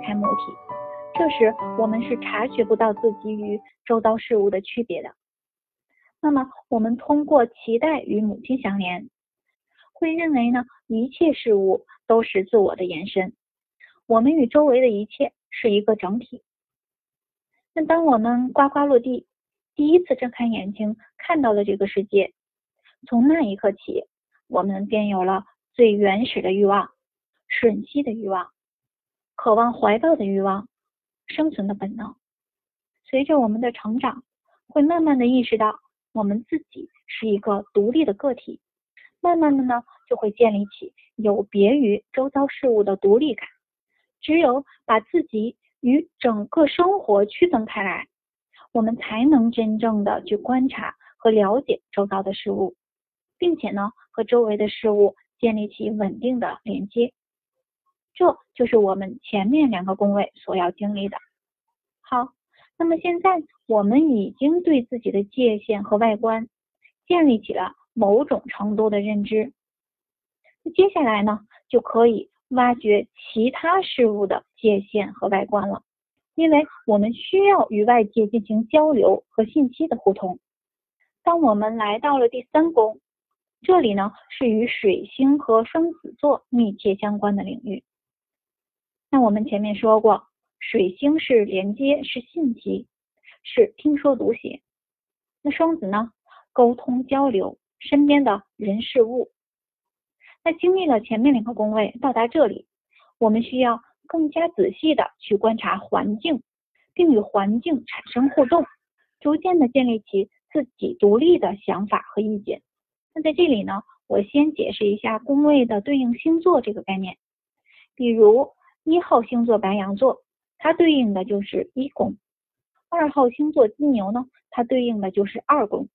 开母体，这时我们是察觉不到自己与周遭事物的区别的。那么我们通过脐带与母亲相连，会认为呢一切事物都是自我的延伸，我们与周围的一切是一个整体。那当我们呱呱落地，第一次睁开眼睛看到了这个世界，从那一刻起，我们便有了最原始的欲望、吮吸的欲望、渴望怀抱的欲望、生存的本能。随着我们的成长，会慢慢的意识到我们自己是一个独立的个体，慢慢的呢，就会建立起有别于周遭事物的独立感。只有把自己与整个生活区分开来。我们才能真正的去观察和了解周遭的事物，并且呢，和周围的事物建立起稳定的连接。这就是我们前面两个宫位所要经历的。好，那么现在我们已经对自己的界限和外观建立起了某种程度的认知，那接下来呢，就可以挖掘其他事物的界限和外观了。因为我们需要与外界进行交流和信息的互通。当我们来到了第三宫，这里呢是与水星和双子座密切相关的领域。那我们前面说过，水星是连接，是信息，是听说读写。那双子呢，沟通交流，身边的人事物。那经历了前面两个宫位，到达这里，我们需要。更加仔细的去观察环境，并与环境产生互动，逐渐的建立起自己独立的想法和意见。那在这里呢，我先解释一下宫位的对应星座这个概念。比如一号星座白羊座，它对应的就是一宫；二号星座金牛呢，它对应的就是二宫。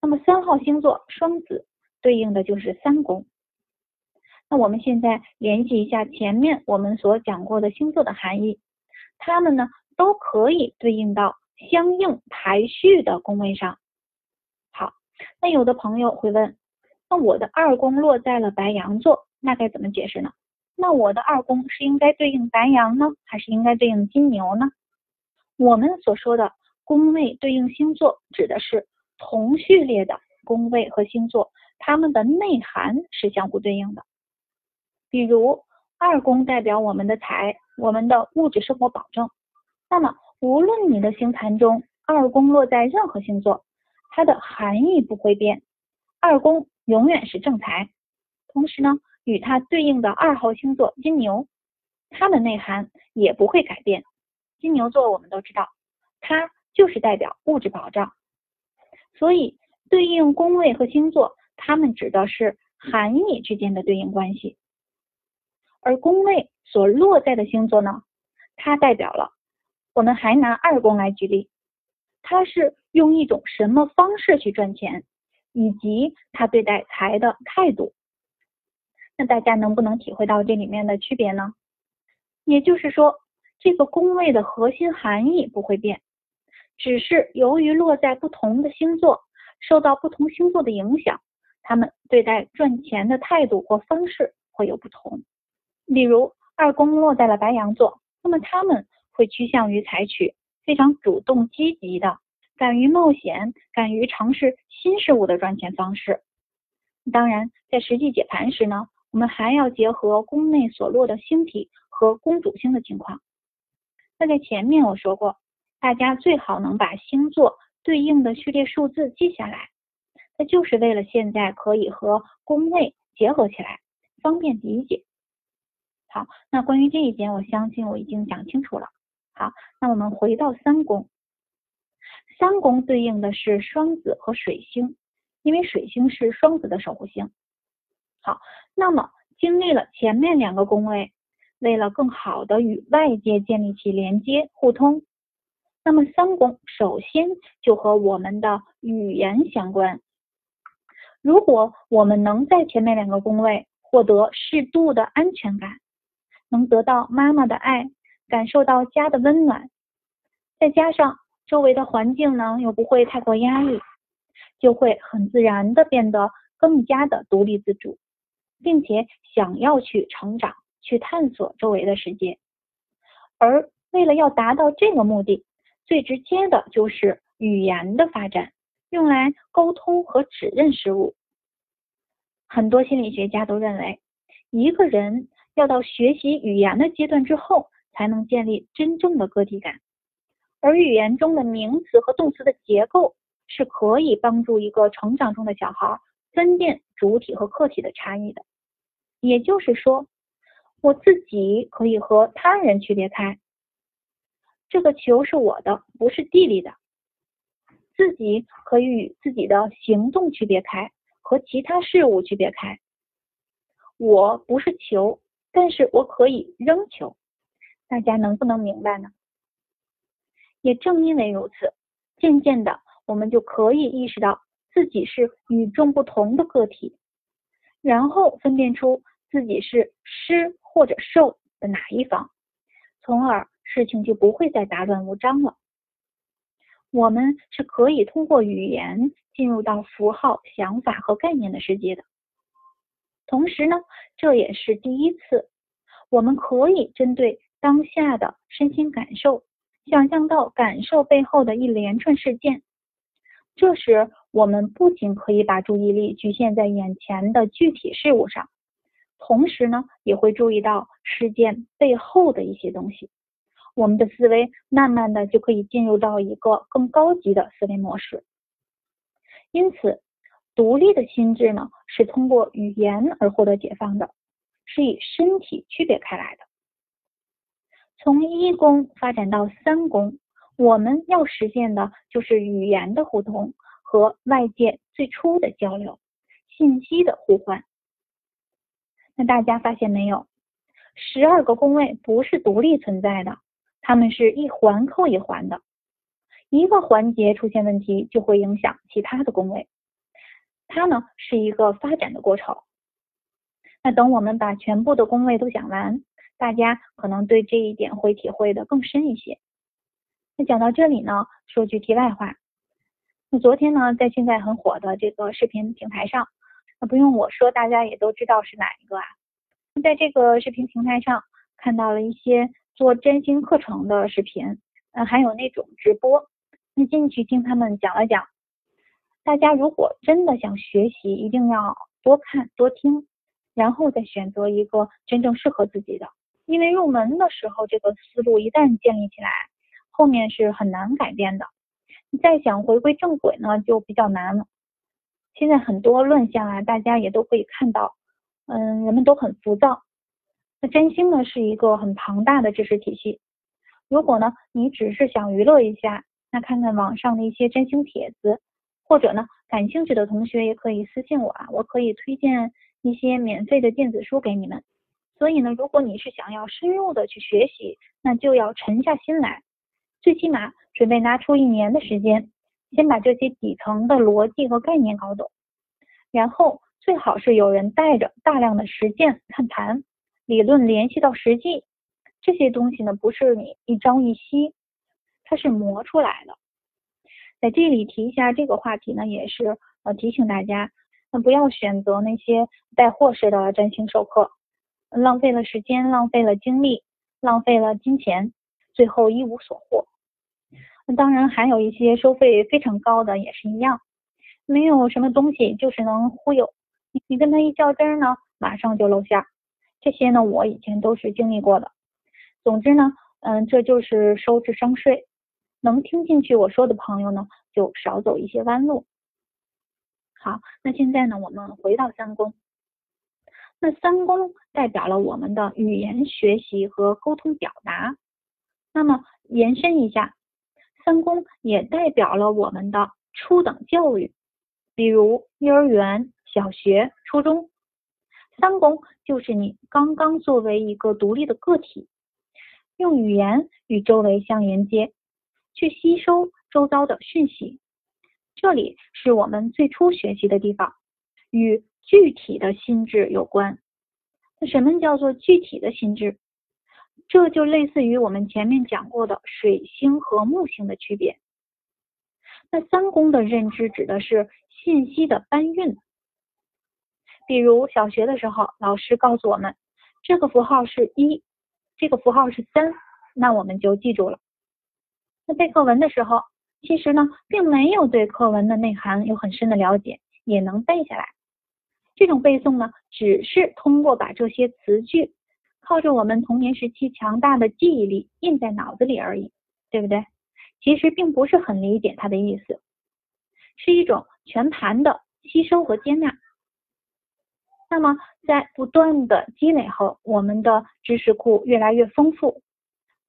那么三号星座双子对应的就是三宫。那我们现在联系一下前面我们所讲过的星座的含义，它们呢都可以对应到相应排序的宫位上。好，那有的朋友会问，那我的二宫落在了白羊座，那该怎么解释呢？那我的二宫是应该对应白羊呢，还是应该对应金牛呢？我们所说的宫位对应星座，指的是同序列的宫位和星座，它们的内涵是相互对应的。比如二宫代表我们的财，我们的物质生活保证。那么无论你的星盘中二宫落在任何星座，它的含义不会变。二宫永远是正财。同时呢，与它对应的二号星座金牛，它的内涵也不会改变。金牛座我们都知道，它就是代表物质保障。所以对应宫位和星座，它们指的是含义之间的对应关系。而宫位所落在的星座呢，它代表了我们还拿二宫来举例，它是用一种什么方式去赚钱，以及他对待财的态度。那大家能不能体会到这里面的区别呢？也就是说，这个宫位的核心含义不会变，只是由于落在不同的星座，受到不同星座的影响，他们对待赚钱的态度或方式会有不同。例如，二宫落在了白羊座，那么他们会趋向于采取非常主动积极的、敢于冒险、敢于尝试新事物的赚钱方式。当然，在实际解盘时呢，我们还要结合宫内所落的星体和宫主星的情况。那在前面我说过，大家最好能把星座对应的序列数字记下来，那就是为了现在可以和宫位结合起来，方便理解。好，那关于这一点，我相信我已经讲清楚了。好，那我们回到三宫，三宫对应的是双子和水星，因为水星是双子的守护星。好，那么经历了前面两个宫位，为了更好的与外界建立起连接互通，那么三宫首先就和我们的语言相关。如果我们能在前面两个宫位获得适度的安全感，能得到妈妈的爱，感受到家的温暖，再加上周围的环境呢又不会太过压抑，就会很自然的变得更加的独立自主，并且想要去成长、去探索周围的世界。而为了要达到这个目的，最直接的就是语言的发展，用来沟通和指认事物。很多心理学家都认为，一个人要到学习语言的阶段之后，才能建立真正的个体感。而语言中的名词和动词的结构是可以帮助一个成长中的小孩分辨主体和客体的差异的。也就是说，我自己可以和他人区别开。这个球是我的，不是弟弟的。自己可以与自己的行动区别开，和其他事物区别开。我不是球，但是我可以扔球。大家能不能明白呢？也正因为如此，渐渐的，我们就可以意识到自己是与众不同的个体，然后分辨出自己是施或者受的哪一方，从而事情就不会再杂乱无章了。我们是可以通过语言进入到符号、想法和概念的世界的。同时呢，这也是第一次，我们可以针对当下的身心感受。想象到感受背后的一连串事件，这时我们不仅可以把注意力局限在眼前的具体事物上，同时呢，也会注意到事件背后的一些东西。我们的思维慢慢的就可以进入到一个更高级的思维模式。因此，独立的心智呢，是通过语言而获得解放的，是以身体区别开来的。从一宫发展到三宫，我们要实现的就是语言的互通和外界最初的交流，信息的互换。那大家发现没有？十二个宫位不是独立存在的，它们是一环扣一环的，一个环节出现问题就会影响其他的宫位，它呢是一个发展的过程。那等我们把全部的宫位都讲完。大家可能对这一点会体会的更深一些。那讲到这里呢，说句题外话。那昨天呢，在现在很火的这个视频平台上，不用我说，大家也都知道是哪一个啊？在这个视频平台上看到了一些做占星课程的视频，嗯，还有那种直播。那进去听他们讲了讲。大家如果真的想学习，一定要多看多听，然后再选择一个真正适合自己的。因为入门的时候，这个思路一旦建立起来，后面是很难改变的。你再想回归正轨呢，就比较难了。现在很多乱象啊，大家也都可以看到，嗯，人们都很浮躁。那占星呢，是一个很庞大的知识体系。如果呢，你只是想娱乐一下，那看看网上的一些占星帖子，或者呢，感兴趣的同学也可以私信我啊，我可以推荐一些免费的电子书给你们。所以呢，如果你是想要深入的去学习，那就要沉下心来，最起码准备拿出一年的时间，先把这些底层的逻辑和概念搞懂，然后最好是有人带着大量的实践看盘，理论联系到实际，这些东西呢不是你一朝一夕，它是磨出来的。在这里提一下这个话题呢，也是呃提醒大家，那不要选择那些带货式的占星授课。浪费了时间，浪费了精力，浪费了金钱，最后一无所获。那当然还有一些收费非常高的也是一样，没有什么东西，就是能忽悠你。你跟他一较真呢，马上就露馅。这些呢，我以前都是经历过的。总之呢，嗯，这就是收智商税。能听进去我说的朋友呢，就少走一些弯路。好，那现在呢，我们回到三宫。那三宫代表了我们的语言学习和沟通表达，那么延伸一下，三宫也代表了我们的初等教育，比如幼儿园、小学、初中。三宫就是你刚刚作为一个独立的个体，用语言与周围相连接，去吸收周遭的讯息，这里是我们最初学习的地方，与。具体的心智有关，那什么叫做具体的心智？这就类似于我们前面讲过的水星和木星的区别。那三宫的认知指的是信息的搬运，比如小学的时候，老师告诉我们这个符号是一，这个符号是三，那我们就记住了。那背课文的时候，其实呢，并没有对课文的内涵有很深的了解，也能背下来。这种背诵呢，只是通过把这些词句靠着我们童年时期强大的记忆力印在脑子里而已，对不对？其实并不是很理解它的意思，是一种全盘的吸收和接纳。那么，在不断的积累后，我们的知识库越来越丰富，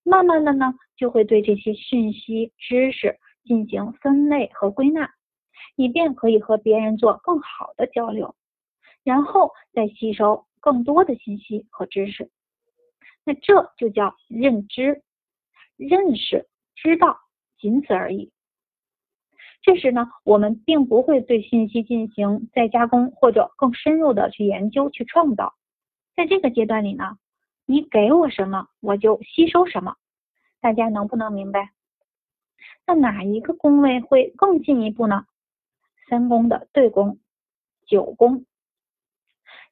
慢慢的呢，就会对这些讯息、知识进行分类和归纳，以便可以和别人做更好的交流，然后再吸收更多的信息和知识。那这就叫认知、认识、知道，仅此而已。这时呢，我们并不会对信息进行再加工或者更深入的去研究、去创造。在这个阶段里呢，你给我什么，我就吸收什么。大家能不能明白？那哪一个宫位会更进一步呢？三宫的对宫，九宫。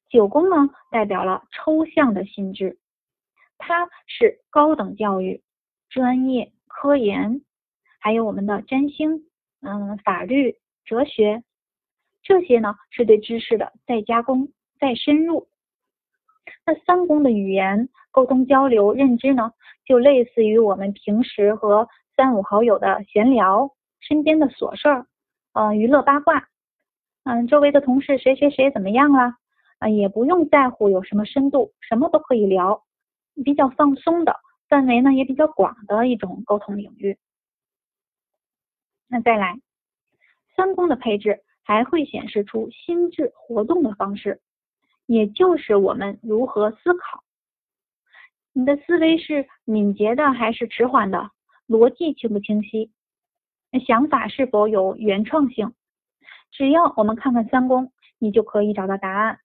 九宫呢，代表了抽象的心智，它是高等教育、专业、科研，还有我们的占星。嗯，法律、哲学这些呢，是对知识的再加工、再深入。那三宫的语言沟通、交流、认知呢，就类似于我们平时和三五好友的闲聊，身边的琐事儿，呃，娱乐八卦，嗯，周围的同事谁谁谁怎么样了，啊，也不用在乎有什么深度，什么都可以聊，比较放松的范围呢，也比较广的一种沟通领域。那再来，三宫的配置还会显示出心智活动的方式，也就是我们如何思考。你的思维是敏捷的还是迟缓的？逻辑清不清晰？想法是否有原创性？只要我们看看三宫，你就可以找到答案。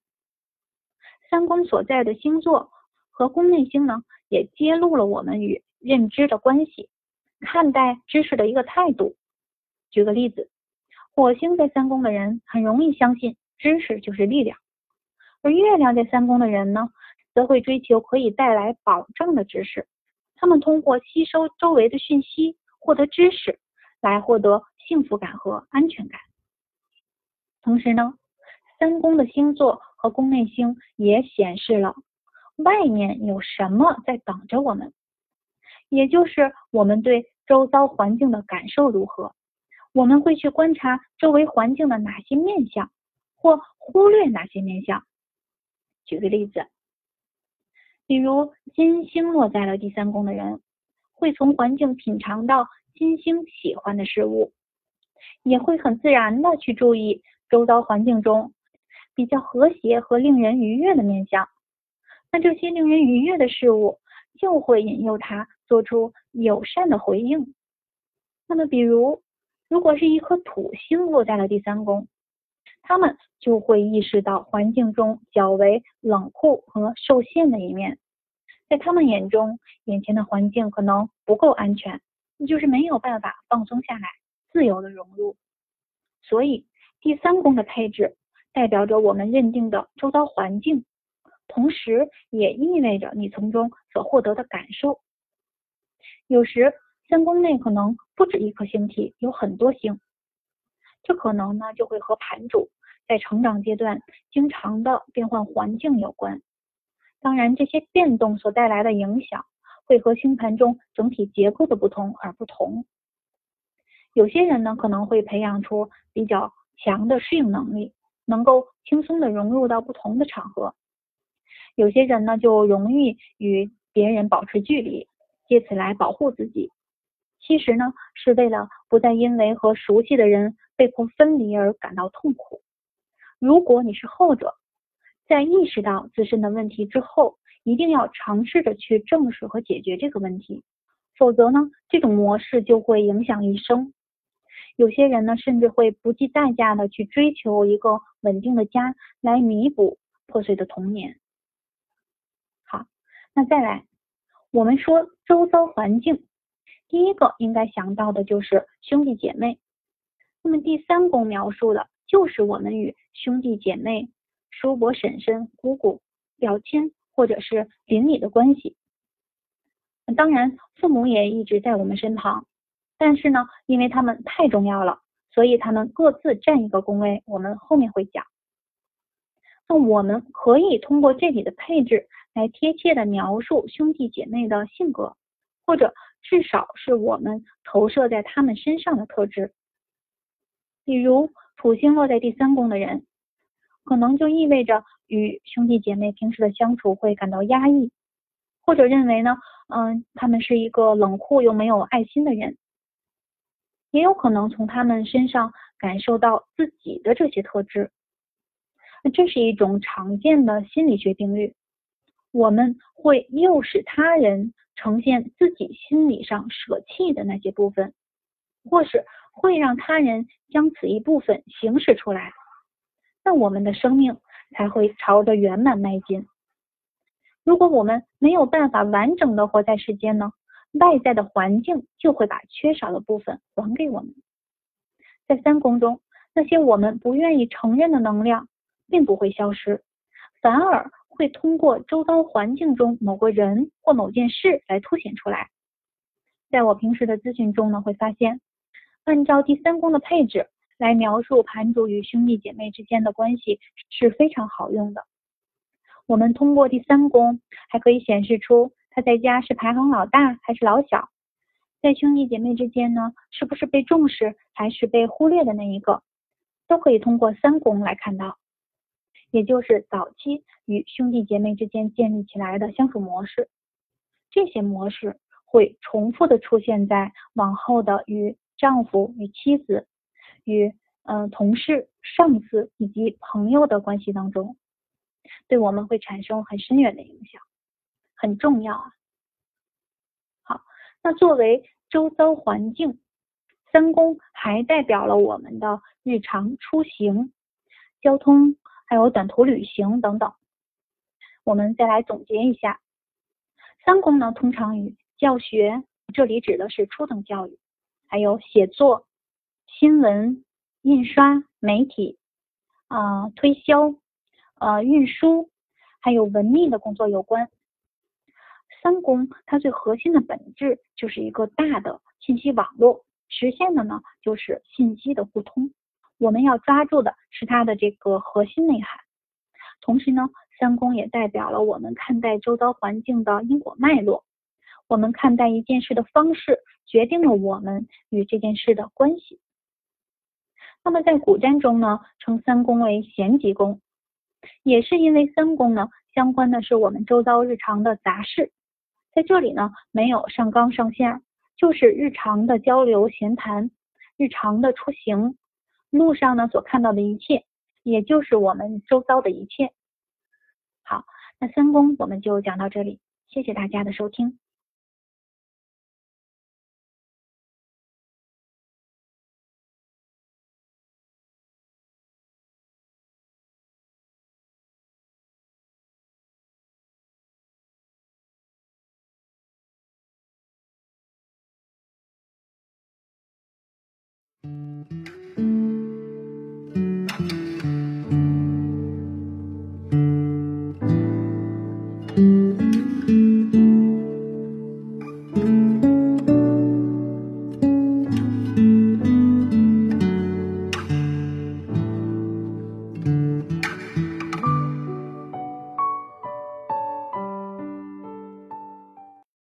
三宫所在的星座和宫内星呢，也揭露了我们与认知的关系，看待知识的一个态度。举个例子，火星在三宫的人很容易相信知识就是力量，而月亮在三宫的人呢，则会追求可以带来保障的知识。他们通过吸收周围的讯息，获得知识，来获得幸福感和安全感。同时呢，三宫的星座和宫内星也显示了外面有什么在等着我们，也就是我们对周遭环境的感受如何。我们会去观察周围环境的哪些面相，或忽略哪些面相。举个例子，比如金星落在了第三宫的人，会从环境品尝到金星喜欢的事物，也会很自然的去注意周遭环境中比较和谐和令人愉悦的面相。那这些令人愉悦的事物，就会引诱他做出友善的回应。那么，比如。如果是一颗土星落在了第三宫，他们就会意识到环境中较为冷酷和受限的一面，在他们眼中，眼前的环境可能不够安全，就是没有办法放松下来，自由的融入。所以，第三宫的配置代表着我们认定的周遭环境，同时也意味着你从中所获得的感受。有时。三宫内可能不止一颗星体，有很多星，这可能呢就会和盘主在成长阶段经常的变换环境有关。当然，这些变动所带来的影响会和星盘中整体结构的不同而不同。有些人呢可能会培养出比较强的适应能力，能够轻松的融入到不同的场合；有些人呢就容易与别人保持距离，借此来保护自己。其实呢，是为了不再因为和熟悉的人被迫分离而感到痛苦。如果你是后者，在意识到自身的问题之后，一定要尝试着去正视和解决这个问题，否则呢，这种模式就会影响一生。有些人呢，甚至会不计代价的去追求一个稳定的家，来弥补破碎的童年。那再来，我们说周遭环境。第一个应该想到的就是兄弟姐妹，那么第三宫描述的就是我们与兄弟姐妹叔伯、婶婶、姑姑、表亲或者是邻里的关系。当然，父母也一直在我们身旁，但是呢，因为他们太重要了，所以他们各自占一个宫位，我们后面会讲。那我们可以通过这里的配置来贴切的描述兄弟姐妹的性格，或者至少是我们投射在他们身上的特质。比如土星落在第三宫的人，可能就意味着与兄弟姐妹平时的相处会感到压抑，或者认为呢，嗯，他们是一个冷酷又没有爱心的人。也有可能从他们身上感受到自己的这些特质。那这是一种常见的心理学定律，我们会诱使他人呈现自己心理上舍弃的那些部分，或是会让他人将此一部分行使出来，那我们的生命才会朝着圆满迈进。如果我们没有办法完整的活在世间呢，外在的环境就会把缺少的部分还给我们。在三宫中，那些我们不愿意承认的能量。并不会消失，反而会通过周遭环境中某个人或某件事来凸显出来。在我平时的咨询中呢，会发现，按照第三宫的配置来描述盘主与兄弟姐妹之间的关系是非常好用的。我们通过第三宫还可以显示出他在家是排行老大还是老小，在兄弟姐妹之间呢，是不是被重视还是被忽略的那一个，都可以通过三宫来看到。也就是早期与兄弟姐妹之间建立起来的相处模式，这些模式会重复的出现在往后的与丈夫、与妻子、与嗯同事、上司以及朋友的关系当中，对我们会产生很深远的影响，很重要啊。好，那作为周遭环境，三宫还代表了我们的日常出行、交通。还有短途旅行等等，我们再来总结一下。三宫呢，通常与教学，这里指的是初等教育，还有写作、新闻、印刷、媒体啊、推销、呃、运输，还有文秘的工作有关。三宫它最核心的本质就是一个大的信息网络，实现的呢就是信息的互通。我们要抓住的是它的这个核心内涵，同时呢，三宫也代表了我们看待周遭环境的因果脉络。我们看待一件事的方式，决定了我们与这件事的关系。那么在古占中呢，称三宫为闲吉宫，也是因为三宫呢相关的是我们周遭日常的杂事，在这里呢没有上纲上线，就是日常的交流闲谈，日常的出行。路上呢所看到的一切，也就是我们周遭的一切。好，那三宫我们就讲到这里，谢谢大家的收听。